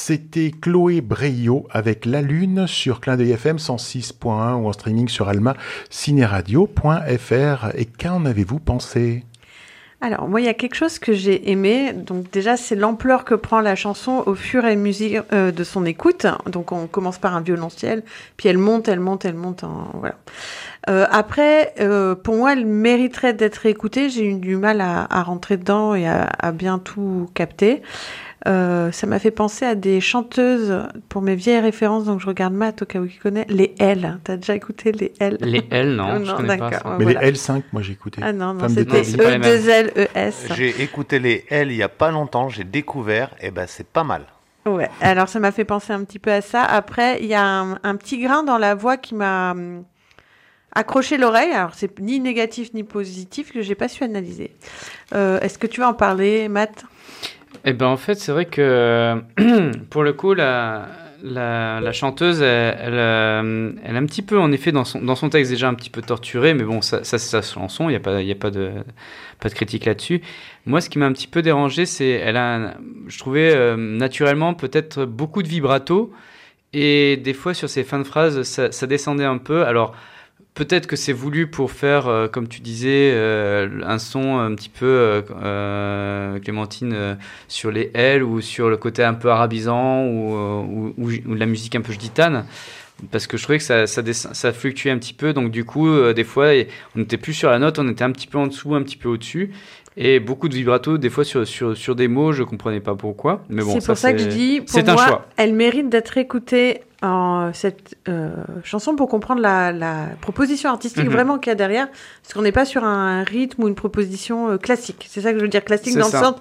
c'était Chloé Breillot avec La Lune sur Clin d'œil FM 106.1 ou en streaming sur alma-cinéradio.fr. Et qu'en avez-vous pensé? Alors, moi, il y a quelque chose que j'ai aimé. Donc, déjà, c'est l'ampleur que prend la chanson au fur et à mesure euh, de son écoute. Donc, on commence par un violoncelle, puis elle monte, elle monte, elle monte. En... Voilà. Euh, après, euh, pour moi, elle mériterait d'être écoutée. J'ai eu du mal à, rentrer dedans et à bien tout capter. Euh, ça m'a fait penser à des chanteuses pour mes vieilles références, donc je regarde Matt au cas où il connaît. Les L. T'as déjà écouté les L? Les L, non, Oh je connais pas ça. Mais voilà. les L5, moi j'ai écouté. Ah non, non, c'était Taxi. c'est pas les mêmes. E2L-E-S. J'ai écouté les L il y a pas longtemps, j'ai découvert, et ben c'est pas mal. Ouais, alors ça m'a fait penser un petit peu à ça. Après, il y a un, un petit grain dans la voix qui m'a hum, accroché l'oreille. Alors, c'est ni négatif ni positif que j'ai pas su analyser. Euh, Est-ce que tu veux en parler, Matt? Eh ben en fait, c'est vrai que pour le coup, la, la, chanteuse, elle, euh, elle est un petit peu, en effet, dans son, dans son texte déjà un petit peu torturée, mais bon, ça, c'est sa chanson, il n'y a, pas, y a pas, de, pas de critique là-dessus. Moi, ce qui m'a un petit peu dérangé, c'est, elle a, je trouvais euh, naturellement peut-être beaucoup de vibrato, et des fois sur ces fins de phrases, ça, ça descendait un peu. Alors, peut-être que c'est voulu pour faire, euh, comme tu disais, euh, un son un petit peu euh, Clémentine sur les L ou sur le côté un peu arabisant ou, la musique un peu gitane. Parce que je trouvais que ça, fluctuait un petit peu, donc du coup, des fois, on n'était plus sur la note, on était un petit peu en dessous, un petit peu au-dessus, et beaucoup de vibrato, des fois sur, sur, sur des mots, je comprenais pas pourquoi. Mais bon, c'est pour ça que je dis, pour un moi, choix. elle mérite d'être écoutée en cette euh, chanson pour comprendre la, la proposition artistique Mhm. vraiment qu'il y a derrière, parce qu'on n'est pas sur un rythme ou une proposition euh, classique. C'est ça que je veux dire classique dans ça. le sens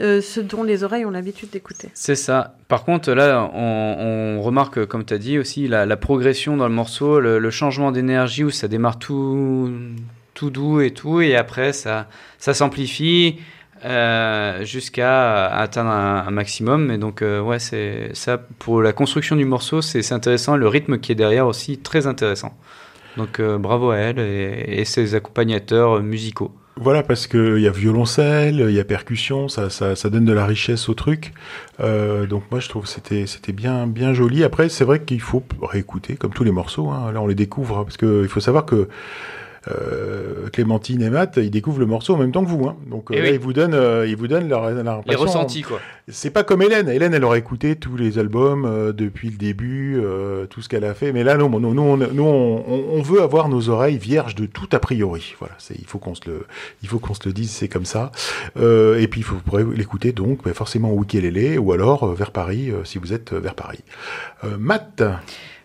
euh, ce dont les oreilles ont l'habitude d'écouter. C'est ça. Par contre, là, on, on remarque, comme tu as dit aussi, la, la progression dans le morceau, le, le changement d'énergie où ça démarre tout, tout doux et tout, et après, ça, ça s'amplifie euh, jusqu'à atteindre un, maximum. Et donc, euh, ouais, c'est ça pour la construction du morceau, c'est intéressant. Le rythme qui est derrière aussi, très intéressant. Donc, euh, bravo à elle et, ses accompagnateurs musicaux. Voilà, parce qu'il y a violoncelle, il y a percussion, ça, ça, ça donne de la richesse au truc. Donc moi, je trouve que c'était c'était bien bien joli. Après, c'est vrai qu'il faut réécouter, comme tous les morceaux. Hein. Là, on les découvre, hein, parce qu'il faut savoir que euh, Clémentine et Matt, ils découvrent le morceau en même temps que vous. Hein. Donc euh, Eh là, oui. ils vous donnent, euh, ils vous donnent leur, leur Les ressentis, quoi. C'est pas comme Hélène. Hélène, elle aurait écouté tous les albums euh, depuis le début, euh, tout ce qu'elle a fait. Mais là, non, nous, nous, on, nous, on, veut avoir nos oreilles vierges de tout a priori. Voilà, c'est, il faut qu'on se le, il faut qu'on se le dise, c'est comme ça. Euh, et puis, il faut, vous pourrez l'écouter donc bah, forcément au Ukulélé ou alors euh, vers Paris euh, si vous êtes euh, vers Paris. Euh, Matt,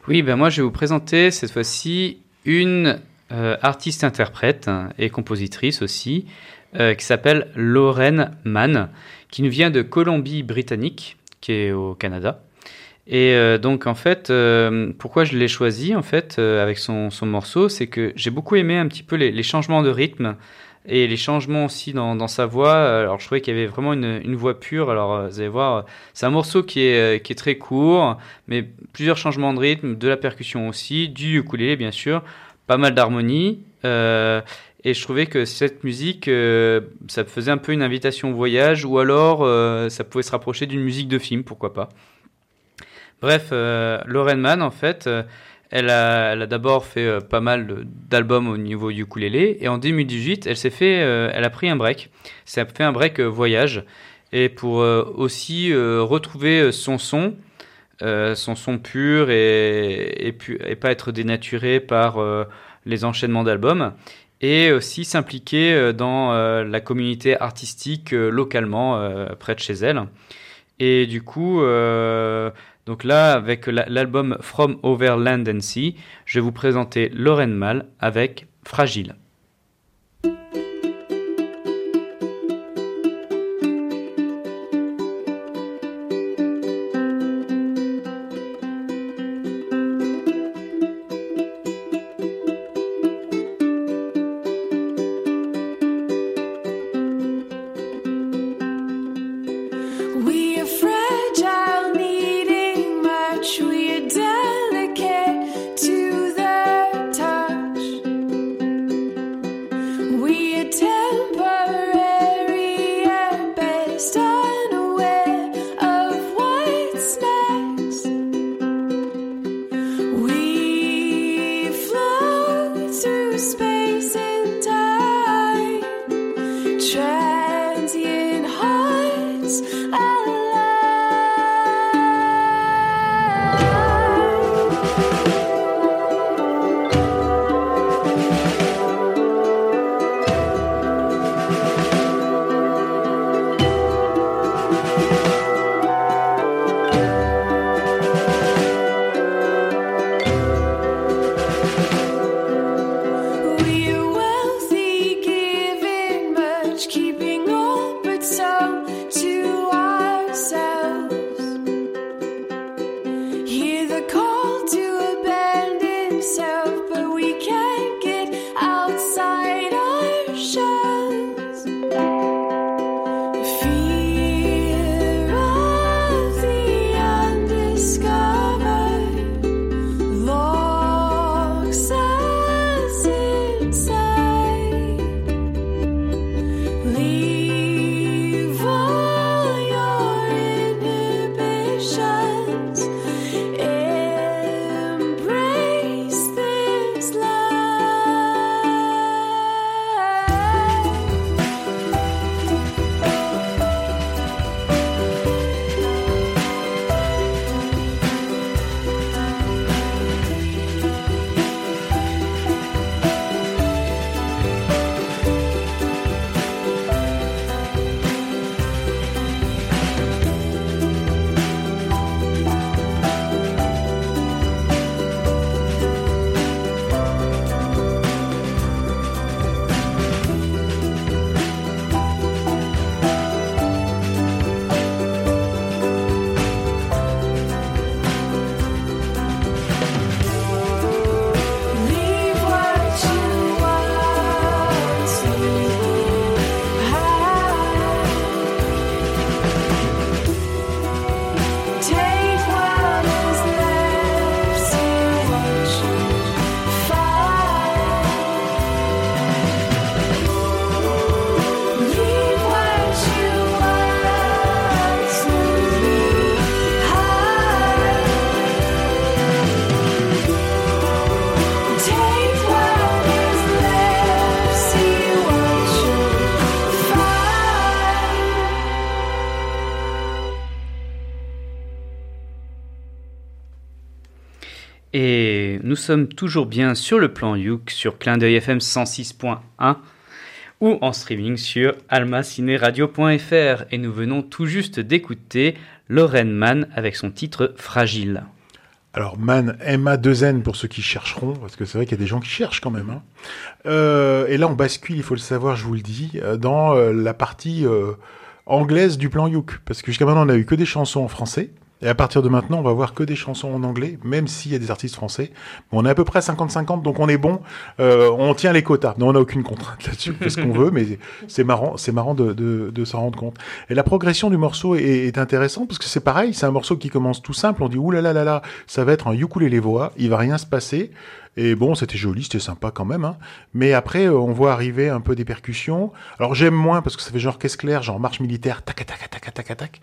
Oui, ben moi je vais vous présenter cette fois-ci une euh, artiste-interprète et compositrice aussi, euh, qui s'appelle Lorraine Mann, qui nous vient de Colombie-Britannique, qui est au Canada. Et euh, donc en fait, pourquoi je l'ai choisi en fait avec son, son morceau, c'est que j'ai beaucoup aimé un petit peu les, changements de rythme et les changements aussi dans, sa voix. Alors je trouvais qu'il y avait vraiment une, une voix pure. Alors vous allez voir, c'est un morceau qui est, qui est très court, mais plusieurs changements de rythme, de la percussion aussi, du ukulélé bien sûr, pas mal d'harmonie. euh, et je trouvais que cette musique, euh, ça faisait un peu une invitation au voyage, ou alors euh, ça pouvait se rapprocher d'une musique de film, pourquoi pas. Bref, euh, Lauren Mann, en fait, euh, elle a, elle a d'abord fait euh, pas mal d'albums au niveau ukulélé, et en 2018, elle s'est fait, elle a pris un break. Ça a fait un break voyage, et pour aussi retrouver son son, son son pur et, pas être dénaturé par euh, les enchaînements d'albums et aussi s'impliquer euh, dans euh, la communauté artistique localement près de chez elle. Et du coup, donc là, avec la- l'album From Overland and Sea, je vais vous présenter Lorraine Mal avec Fragile. Et nous sommes toujours bien sur le plan Youk sur Clin d'œil FM 106.1 ou en streaming sur almacineradio.fr. Et nous venons tout juste d'écouter Lorraine Mann avec son titre Fragile. Alors, Man, M-A-2-N pour ceux qui chercheront, parce que c'est vrai qu'il y a des gens qui cherchent quand même. hein. Euh, et là, on bascule, il faut le savoir, je vous le dis, euh, dans euh, la partie anglaise du plan Youk. Parce que jusqu'à maintenant, on n'a eu que des chansons en français. Et à partir de maintenant, on va voir que des chansons en anglais, même s'il y a des artistes français. On est à peu près 50-50, donc on est bon. Euh, on tient les quotas. Non, on n'a aucune contrainte là-dessus. Fait ce qu'on veut, mais c'est marrant, c'est marrant de, de, de s'en rendre compte. Et la progression du morceau est, est intéressante parce que c'est pareil, c'est un morceau qui commence tout simple. On dit ouh là là là là, ça va être un ukulélé voix, il va rien se passer. Et bon, c'était joli, c'était sympa quand même. Hein. Mais après, euh, on voit arriver un peu des percussions. Alors j'aime moins parce que ça fait genre caisse claire, genre marche militaire, tac tac tac tac tac tac.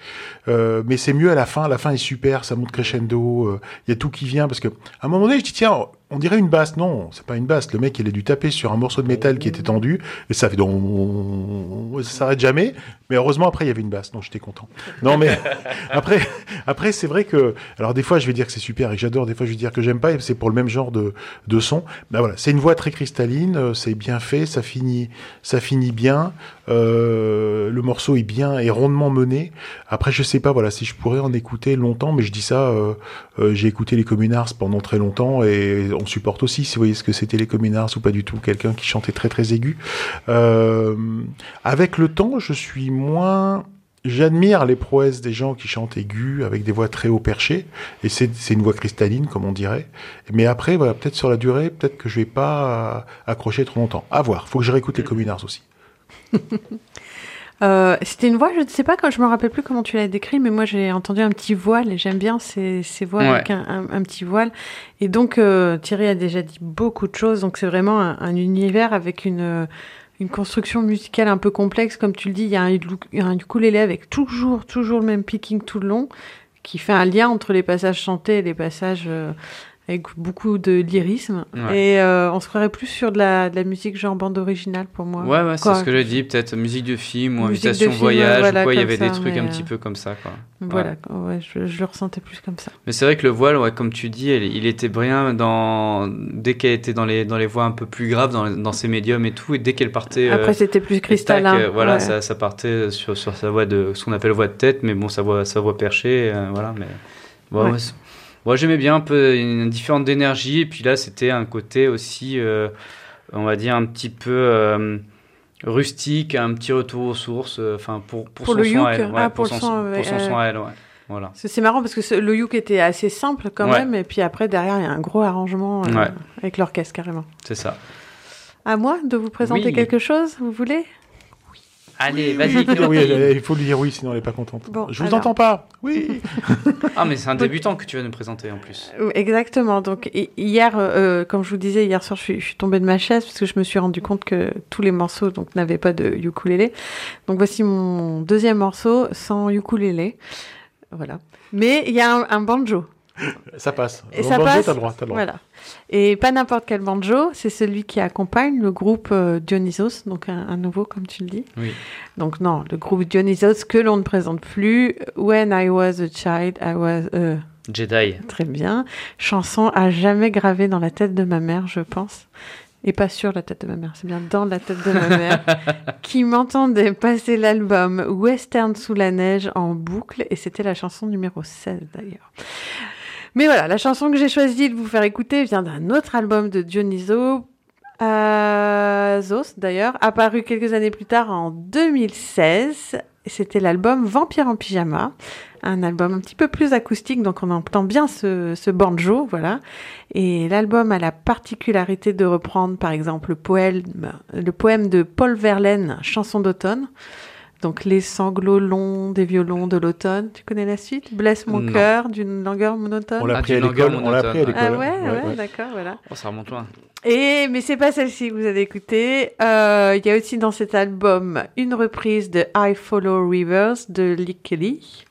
Euh, mais c'est mieux à la fin. La fin est super, ça monte crescendo. euh, Il y a tout qui vient parce que à un moment donné, je dis tiens, on dirait une basse. Non, c'est pas une basse. Le mec, il a dû taper sur un morceau de métal qui était tendu et ça fait donc ça s'arrête jamais. Mais heureusement après, il y avait une basse, donc j'étais content. Non mais après, après c'est vrai que alors des fois, je vais dire que c'est super et que j'adore. Des fois, je vais dire que j'aime pas. Et c'est pour le même genre de de son. Ben voilà, c'est une voix très cristalline, euh, c'est bien fait, ça finit, ça finit bien. Euh, le morceau est bien et rondement mené. Après, je sais pas, voilà, si je pourrais en écouter longtemps, mais je dis ça, euh, euh, j'ai écouté les Communards pendant très longtemps et on supporte aussi, si vous voyez ce que c'était les Communards ou pas du tout, quelqu'un qui chantait très très aigu. Avec le temps, je suis moins J'admire les prouesses des gens qui chantent aigus avec des voix très haut perchées et c'est une voix cristalline comme on dirait. Mais après voilà peut-être sur la durée peut-être que je vais pas accrocher trop longtemps. À voir. Faut que je réécoute les communards aussi. Euh, C'était une voix, je ne sais pas, quand je me rappelle plus comment tu l'as décrit, mais moi j'ai entendu un petit voile et j'aime bien ces, ces voix Ouais. avec un, un- un petit voile. Et donc euh, Thierry a déjà dit beaucoup de choses, donc c'est vraiment un, un univers avec une, euh, une construction musicale un peu complexe, comme tu le dis. Il y a un, y a un ukulélé avec toujours, toujours le même picking tout le long, qui fait un lien entre les passages chantés et les passages euh, avec beaucoup de lyrisme. Ouais. Et euh, on se croirait plus sur de la, de la musique genre bande originale pour moi. Ouais, ouais, c'est ce que j'ai dit, peut-être musique de film ou Musique invitation film, voyage, voilà, ou quoi, il y avait des trucs un euh, petit peu comme ça, quoi. Voilà, ouais, je, je le ressentais plus comme ça. Mais c'est vrai que le voile, ouais, comme tu dis, il, il était bien dans dès qu'elle était dans les dans les voix un peu plus graves, dans, dans ses médiums et tout, et dès qu'elle partait, euh, Après, c'était plus cristallin. euh, voilà, ça, ça partait sur sur sa voix de ce qu'on appelle voix de tête, mais bon, sa voix sa voix perchée, euh, voilà, mais Ouais. Moi j'aimais bien un peu une différente d'énergie, et puis là c'était un côté aussi, euh, on va dire un petit peu euh, rustique, un petit retour aux sources, euh, enfin pour pour, Pour son le son à elle, ouais, ah, pour, pour le son, son, pour ouais, son son à elle, ouais, voilà. C'est c'est marrant parce que ce- le youk était assez simple quand Ouais. même, et puis après, derrière, il y a un gros arrangement euh, Ouais. avec l'orchestre carrément. C'est ça. À moi de vous présenter Oui. quelque chose, vous voulez? Allez, vas-y. Oui, il faut lui dire oui, sinon elle est pas contente. Bon, je vous alors. entends pas. Oui. Ah, mais c'est un débutant que tu vas nous présenter en plus. Euh, Exactement. Donc hi- hier, euh, comme je vous disais, hier soir, je suis, je suis tombée de ma chaise parce que je me suis rendu compte que tous les morceaux donc n'avaient pas de ukulélé. Donc voici mon deuxième morceau sans ukulélé. Voilà. Mais il y a un, un banjo. Ça passe. Et Au ça banjo, passe. T'as le droit. T'as le droit. Voilà. Et pas n'importe quel banjo, c'est celui qui accompagne le groupe euh, Dionysos, donc un, un nouveau comme tu le dis. Oui. Donc non, le groupe Dionysos que l'on ne présente plus. When I was a child, I was euh, Jedi. très bien. Chanson à jamais gravée dans la tête de ma mère, je pense. Et pas sur la tête de ma mère, c'est bien dans la tête de ma mère, qui m'entendait passer l'album Western sous la neige en boucle, et c'était la chanson numéro 16 d'ailleurs. Mais voilà, la chanson que j'ai choisi de vous faire écouter vient d'un autre album de Dionyso, Azos d'ailleurs, apparu quelques années plus tard en 2016. Et C'était l'album Vampire en pyjama, un album un petit peu plus acoustique, donc on entend bien ce, banjo, voilà. Et l'album a la particularité de reprendre par exemple le poème de Paul Verlaine, Chanson d'automne. Donc les sanglots longs des violons de l'automne. Tu connais la suite? Blesse mon cœur d'une langueur monotone? On l'a Ah, appris à l'école. On l'a appris à l'école. Ah ouais, ouais, d'accord, voilà. Oh, ça remonte loin. Et mais c'est pas celle-ci que vous avez écoutée. Euh, Il y a aussi dans cet album une reprise de I Follow Rivers de Lick Kelly.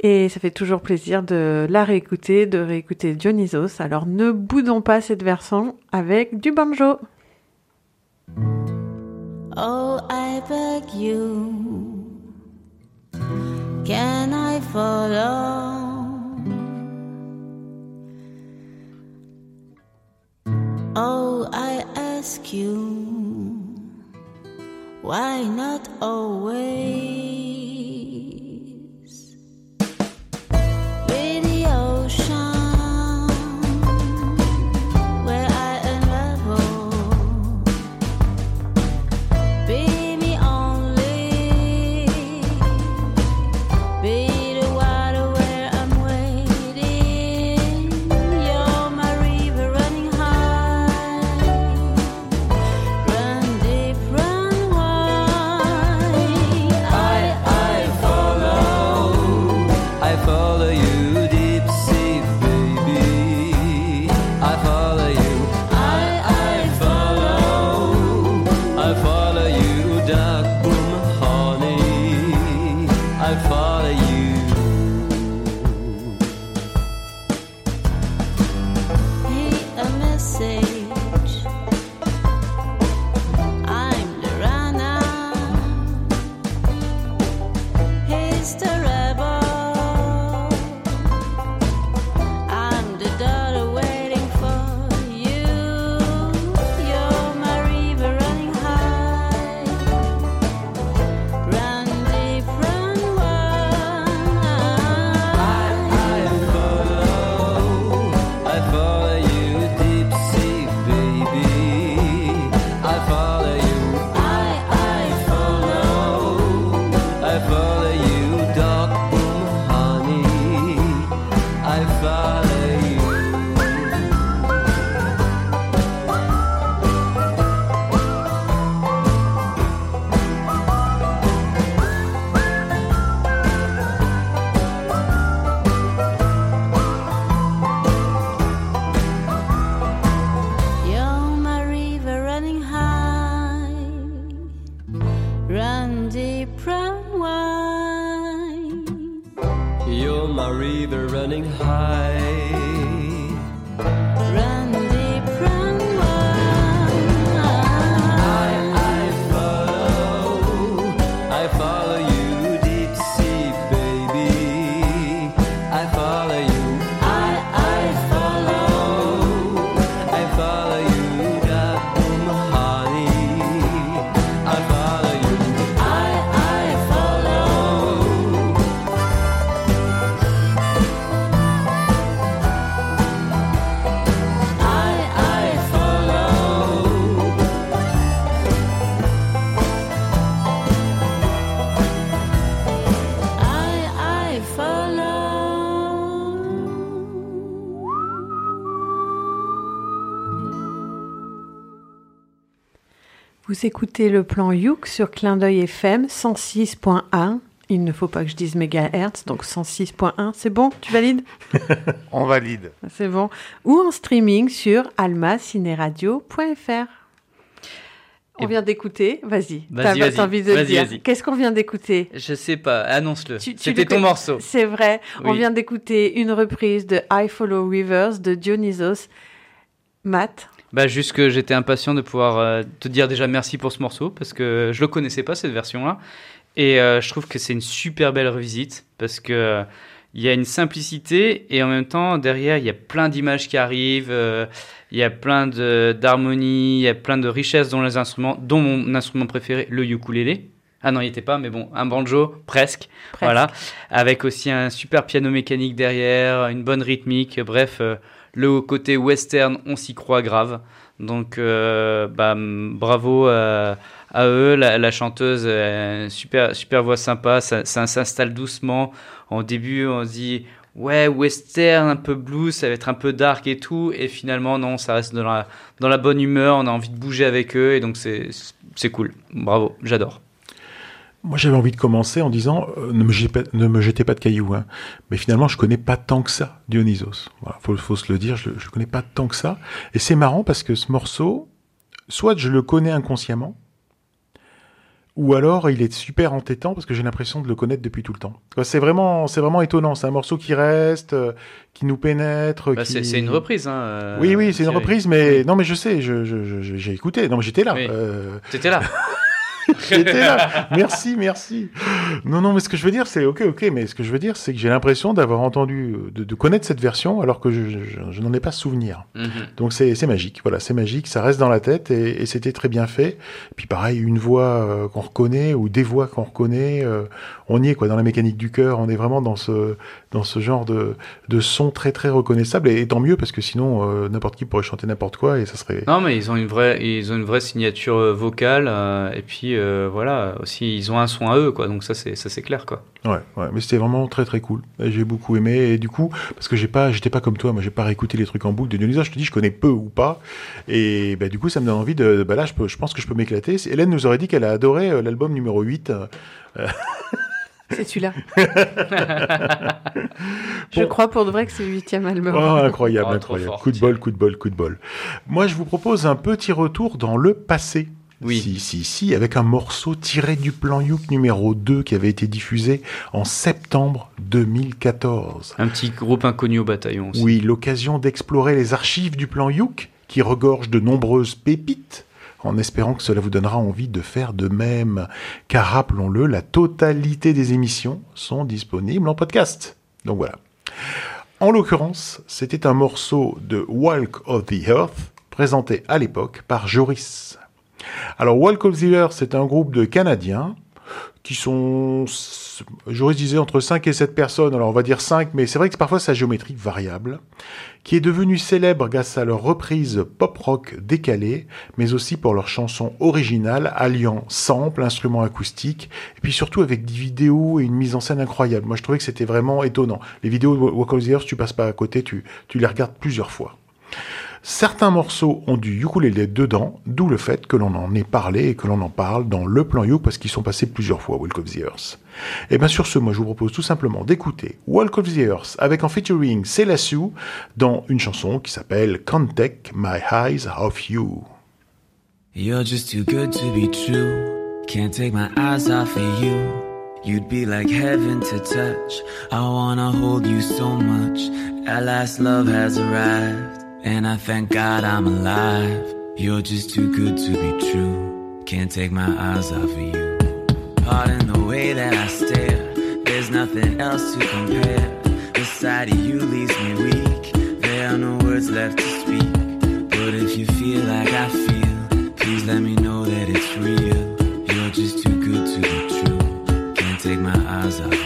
Et ça fait toujours plaisir de la réécouter, de réécouter Dionysos. Alors ne boudons pas cette version avec du banjo. Oh, I beg you, can I follow? Oh, I ask you, why not always? Vous écoutez le plan Youk sur Clin d'œil FM 106.1. Il ne faut pas que je dise mégahertz, donc 106.1, c'est bon Tu valides On valide. C'est bon. Ou en streaming sur almacineradio.fr. On vient d'écouter, vas-y, Vas-y, t'as envie de le vas-y, dire. vas-y. Qu'est-ce qu'on vient d'écouter Je sais pas, annonce-le. C'était ton morceau. C'est vrai, on Oui. vient d'écouter une reprise de I Follow Rivers de Dionysos. Matt, Bah, juste que j'étais impatient de pouvoir euh, te dire déjà merci pour ce morceau parce que je le connaissais pas cette version-là et euh, je trouve que c'est une super belle revisite parce que il y a une simplicité et en même temps derrière il y a plein d'images qui arrivent, euh, il y a plein d'harmonie, il y a plein de richesses dans les instruments, dont mon instrument préféré, le ukulélé. Ah non, il était pas, mais bon, un banjo presque, presque. voilà, avec aussi un super piano mécanique derrière, une bonne rythmique, bref. euh, le côté western, on s'y croit grave. Donc, euh, bah, bravo euh, à eux. La, chanteuse, euh, super, super voix sympa. Ça, ça s'installe doucement. En début, on se dit, ouais, western, un peu blues, ça va être un peu dark et tout. Et finalement, non, ça reste dans la, dans la bonne humeur. On a envie de bouger avec eux. Et donc, c'est cool. Bravo, j'adore. Moi, j'avais envie de commencer en disant euh, ne, me jetez pas, ne me jetez pas de cailloux. hein. Mais finalement, je connais pas tant que ça Dionysos. Voilà, faut, faut se le dire, je, je connais pas tant que ça. Et c'est marrant parce que ce morceau, soit je le connais inconsciemment, ou alors il est super entêtant parce que j'ai l'impression de le connaître depuis tout le temps. C'est vraiment, c'est vraiment étonnant. C'est un morceau qui reste, euh, qui nous pénètre. Bah, qui... c'est une reprise. Hein, euh, Oui, oui, c'est une reprise, mais non, mais je sais, je, je- je- j'ai écouté. Non, mais j'étais là. Oui. Euh, T'étais là. J'étais là. Merci, merci. Non, non, mais ce que je veux dire, c'est ok, ok, mais ce que je veux dire, c'est que j'ai l'impression d'avoir entendu, de, de connaître cette version, alors que je, je- je n'en ai pas souvenir. Mhm. Donc c'est c'est magique, voilà, c'est magique, ça reste dans la tête et, et c'était très bien fait. Puis pareil, une voix euh, qu'on reconnaît ou des voix qu'on reconnaît, euh, on y est quoi, dans la mécanique du cœur, on est vraiment dans ce dans ce genre de, de son très très reconnaissable et, et tant mieux parce que sinon euh, n'importe qui pourrait chanter n'importe quoi et ça serait Non, mais ils ont une vraie, ils ont une vraie signature euh, vocale euh, et puis euh, voilà aussi ils ont un son à eux quoi. Donc ça c'est ça c'est clair quoi. Ouais, ouais, mais c'était vraiment très très cool. J'ai beaucoup aimé et du coup parce que j'ai pas, j'étais pas comme toi, moi j'ai pas réécouté les trucs en boucle de Dionysos. Je te dis, je connais peu ou pas, et bah, du coup ça me donne envie de, bah là je peux, je pense que je peux m'éclater. Hélène nous aurait dit qu'elle a adoré l'album numéro 8 euh, C'est celui-là. Je Bon. crois pour de vrai que c'est le huitième album. Oh, incroyable, Oh, incroyable. fort, coup de bol, coup de bol, coup de bol. Moi, je vous propose un petit retour dans le passé. Oui. Si, si, si, avec un morceau tiré du plan Youk numéro 2 qui avait été diffusé en septembre 2014. Un petit groupe inconnu au bataillon aussi. Oui, l'occasion d'explorer les archives du plan Youk qui regorgent de nombreuses pépites en espérant que cela vous donnera envie de faire de même. Car rappelons-le, la totalité des émissions sont disponibles en podcast. Donc voilà. En l'occurrence, c'était un morceau de Walk of the Earth présenté à l'époque par Joris. Alors Walk of the Earth, c'est un groupe de Canadiens qui sont, Joris disait, entre 5 et 7 personnes, alors on va dire 5, mais c'est vrai que parfois sa géométrie variable, qui est devenue célèbre grâce à leur reprise pop-rock décalée, mais aussi pour leurs chansons originales alliant samples, instruments acoustiques, et puis surtout avec des vidéos et une mise en scène incroyable. Moi je trouvais que c'était vraiment étonnant. Les vidéos de Walk the Earth, tu passes pas à côté, tu, tu les regardes plusieurs fois. Certains morceaux ont du ukulélé dedans, d'où le fait que l'on en ait parlé et que l'on en parle dans le plan Youk parce qu'ils sont passés plusieurs fois, Walk of the Earth. Et bien sur ce, moi je vous propose tout simplement d'écouter Walk of the Earth avec en featuring Selassou dans une chanson qui s'appelle Can't Take My Eyes Off You. You're just too good to be true. Can't take my eyes off of you. You'd be like heaven to touch. I wanna hold you so much. At love has arrived. And I thank God I'm alive. You're just too good to be true. Can't take my eyes off of you. Pardon the way that I stare. There's nothing else to compare. The sight of you leaves me weak. There are no words left to speak. But if you feel like I feel, please let me know that it's real. You're just too good to be true. Can't take my eyes off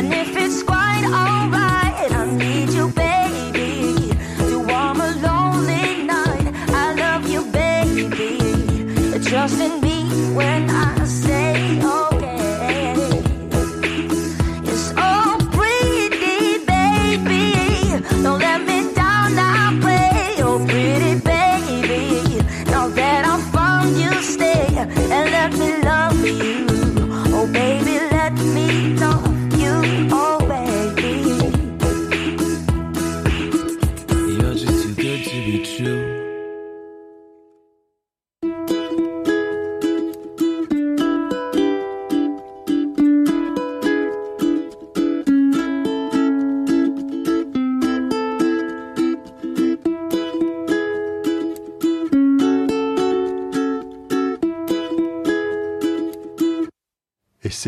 And if it's quite alright,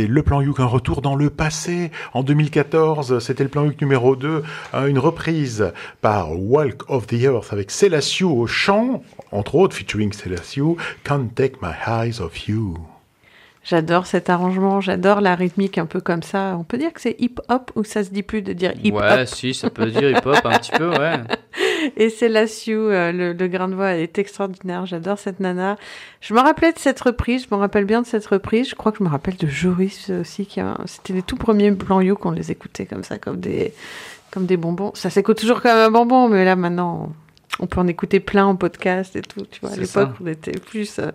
c'est le plan Youk, un retour dans le passé. En 2014, c'était le plan Youk numéro 2, hein, une reprise par Walk of the Earth avec Selassie au chant, entre autres featuring Selassie, Can't Take My Eyes Off You. J'adore cet arrangement, j'adore la rythmique un peu comme ça. On peut dire que c'est hip-hop ou ça se dit plus de dire hip-hop? Ouais, si, ça peut dire hip-hop un petit peu, ouais. Et c'est la Sioux, euh, le, le grain de voix est extraordinaire. J'adore cette nana. Je me rappelais de cette reprise, je me rappelle bien de cette reprise. Je crois que je me rappelle de Joris aussi. Qui a... C'était les tout premiers plans You qu'on les écoutait comme ça, comme des, comme des bonbons. Ça s'écoute toujours comme un bonbon, mais là maintenant, on peut en écouter plein en podcast et tout. Tu vois, à l'époque, on était plus. euh,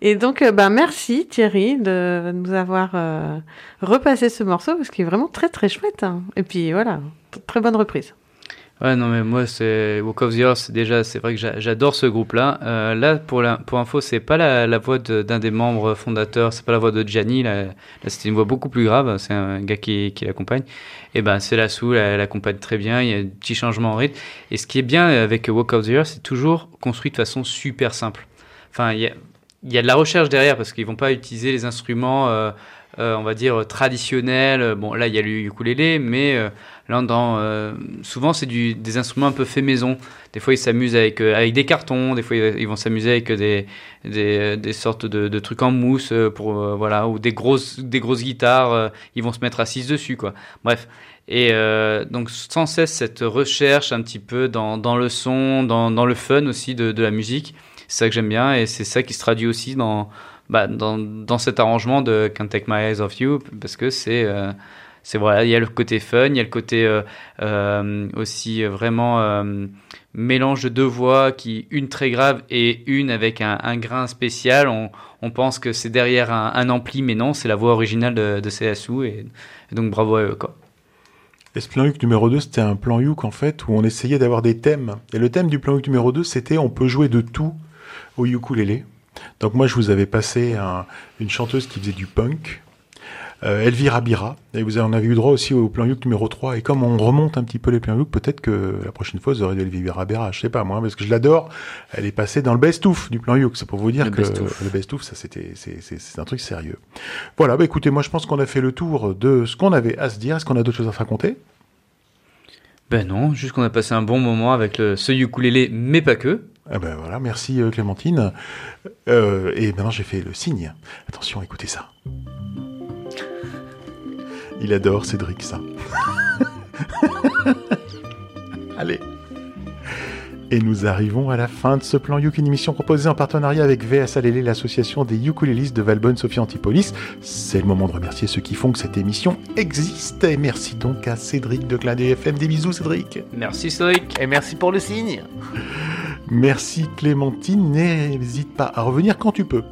Et donc, euh, ben merci Thierry de nous avoir euh, repassé ce morceau parce qu'il est vraiment très très chouette. hein. Et puis voilà, très bonne reprise. Ouais, non, mais moi, c'est Walk of the Earth, c'est déjà, c'est vrai que j'a- j'adore ce groupe-là. Euh, là, pour, la, pour info, c'est pas la, voix d'un des membres fondateurs, c'est pas la voix de Gianni, là, là c'était une voix beaucoup plus grave, c'est un gars qui, qui l'accompagne. Et ben, c'est la sous, elle l'accompagne très bien, il y a un petit changement en rythme. Et ce qui est bien avec Walk of the Earth, c'est toujours construit de façon super simple. Enfin, il y a, y a de la recherche derrière parce qu'ils vont pas utiliser les instruments, euh, euh, on va dire, traditionnels. Bon, là, il y a le ukulélé, mais euh, souvent, c'est des instruments un peu fait maison. Des fois, ils s'amusent avec, euh, avec des cartons, des fois, ils vont s'amuser avec des, des, des sortes de, trucs en mousse, euh, pour, euh, voilà, ou des grosses, des grosses guitares, euh, ils vont se mettre assises dessus, quoi. Bref. Et euh, donc, sans cesse, cette recherche un petit peu dans, le son, dans, le fun aussi de, de la musique. C'est ça que j'aime bien et c'est ça qui se traduit aussi dans, bah, dans, dans cet arrangement de Can't Take My Eyes Off You parce que c'est euh, c'est voilà il y a le côté fun il y a le côté euh, euh, aussi euh, vraiment mélange de deux voix qui une très grave et une avec un, grain spécial on, pense que c'est derrière un, ampli mais non c'est la voix originale de, de CSU et, donc bravo à eux Et ce plan Youk numéro 2, c'était un plan Youk en fait où on essayait d'avoir des thèmes. Et le thème du plan Youk numéro 2, c'était on peut jouer de tout au ukulélé. Donc moi, je vous avais passé un- une chanteuse qui faisait du punk, Elvira Bira, et vous en avez eu droit aussi au plan Youk numéro 3. Et comme on remonte un petit peu les plans Youk, peut-être que la prochaine fois, vous aurez de Elvira Bira, je sais pas moi, parce que je l'adore. Elle est passée dans le best-of du plan Youk. C'est pour vous dire Le que le best-of, ça c'était, c'est, un truc sérieux. Voilà, bah écoutez, moi je pense qu'on a fait le tour de ce qu'on avait à se dire. Est-ce qu'on a d'autres choses à raconter? Ben non juste qu'on a passé un bon moment avec le, ce ukulélé mais pas que Ah ben voilà, merci euh, Clémentine. Euh, et maintenant j'ai fait le signe. Attention, écoutez ça. Il adore Cédric ça. Allez. Et nous arrivons à la fin de ce plan Youk, une émission proposée en partenariat avec VS Alélé, l'association des ukulélistes de Valbonne, Sophie Antipolis. C'est le moment de remercier ceux qui font que cette émission existe. Et merci donc à Cédric de Clin FM. Des bisous Cédric. merci Cédric Et merci pour le signe. Merci Clémentine, n'hésite pas à revenir quand tu peux.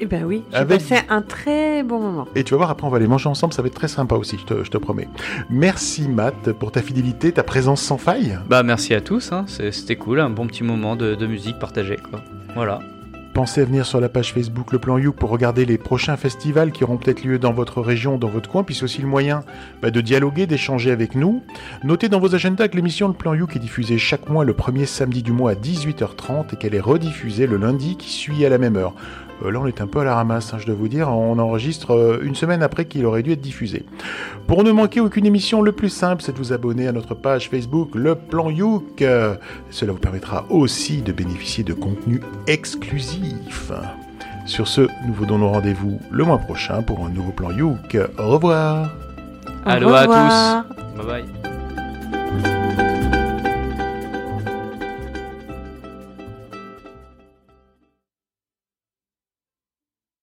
Eh ben oui, j'ai Avec- passé un très bon moment. Et tu vas voir, après on va les manger ensemble, ça va être très sympa aussi, je te, je te promets. Merci Matt pour ta fidélité, ta présence sans faille. Bah merci à tous, hein. C'est- c'était cool, un bon petit moment de, de musique partagée quoi. Voilà. Pensez à venir sur la page Facebook Le Plan You pour regarder les prochains festivals qui auront peut-être lieu dans votre région, dans votre coin, puis c'est aussi le moyen bah, de dialoguer, d'échanger avec nous. Notez dans vos agendas que l'émission Le Plan You est diffusée chaque mois le premier samedi du mois à 18h30 et qu'elle est rediffusée le lundi qui suit à la même heure. Euh, là, on est un peu à la ramasse, hein, je dois vous dire. On enregistre euh, une semaine après qu'il aurait dû être diffusé. Pour ne manquer aucune émission, le plus simple, c'est de vous abonner à notre page Facebook Le Plan Youk. Euh, Cela vous permettra aussi de bénéficier de contenus exclusifs. Sur ce, nous vous donnons rendez-vous le mois prochain pour un nouveau Plan Youk. Au revoir Au Allô à revoir. tous. Bye bye.